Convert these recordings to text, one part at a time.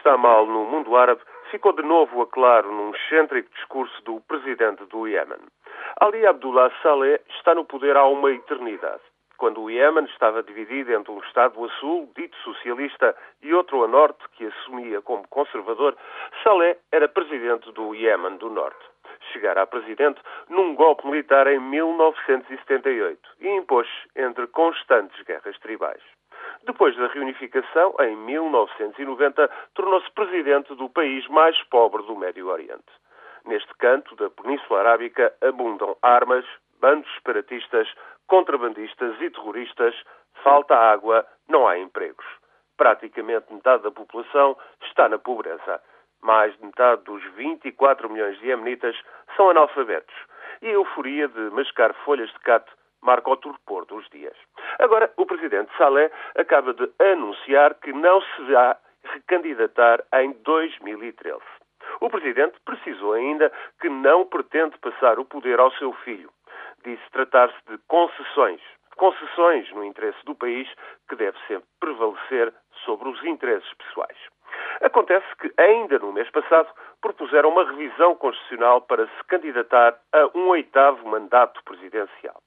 está mal no mundo árabe ficou de novo a claro num excêntrico discurso do presidente do Iémen. Ali Abdullah Saleh está no poder há uma eternidade. Quando o Iémen estava dividido entre um Estado a sul, dito socialista, e outro a norte, que assumia como conservador, Saleh era presidente do Iémen do Norte. Chegara a presidente num golpe militar em 1978 e impôs entre constantes guerras tribais. Depois da reunificação, em 1990, tornou-se presidente do país mais pobre do Médio Oriente. Neste canto da Península Arábica abundam armas, bandos separatistas, contrabandistas e terroristas, falta água, não há empregos. Praticamente metade da população está na pobreza. Mais de metade dos 24 milhões de iemenitas são analfabetos. E a euforia de mascar folhas de cate marca o torpor dos dias. Agora, o presidente Saleh acaba de anunciar que não se vai recandidatar em 2013. O presidente precisou ainda que não pretende passar o poder ao seu filho. Disse tratar-se de concessões. Concessões no interesse do país que deve sempre prevalecer sobre os interesses pessoais. Acontece que, ainda no mês passado, propuseram uma revisão constitucional para se candidatar a um oitavo mandato presidencial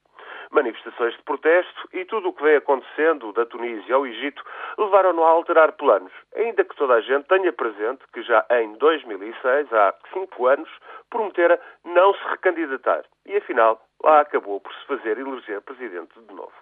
manifestações de protesto e tudo o que vem acontecendo da Tunísia ao Egito levaram-no a alterar planos, ainda que toda a gente tenha presente que já em 2006, há cinco anos, prometera não se recandidatar e, afinal, acabou por se fazer eleger presidente de novo.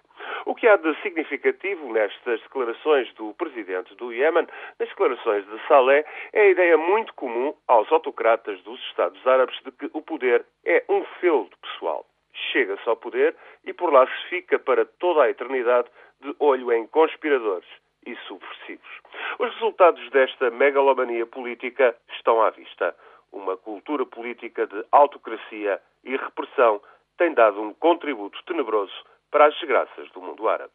O que há de significativo nestas declarações do presidente do Iémen, nas declarações de Saleh, é a ideia muito comum aos autocratas dos Estados Árabes de que o poder é um feudo pessoal chega-se ao poder e por lá se fica para toda a eternidade de olho em conspiradores e subversivos. Os resultados desta megalomania política estão à vista. Uma cultura política de autocracia e repressão tem dado um contributo tenebroso para as desgraças do mundo árabe.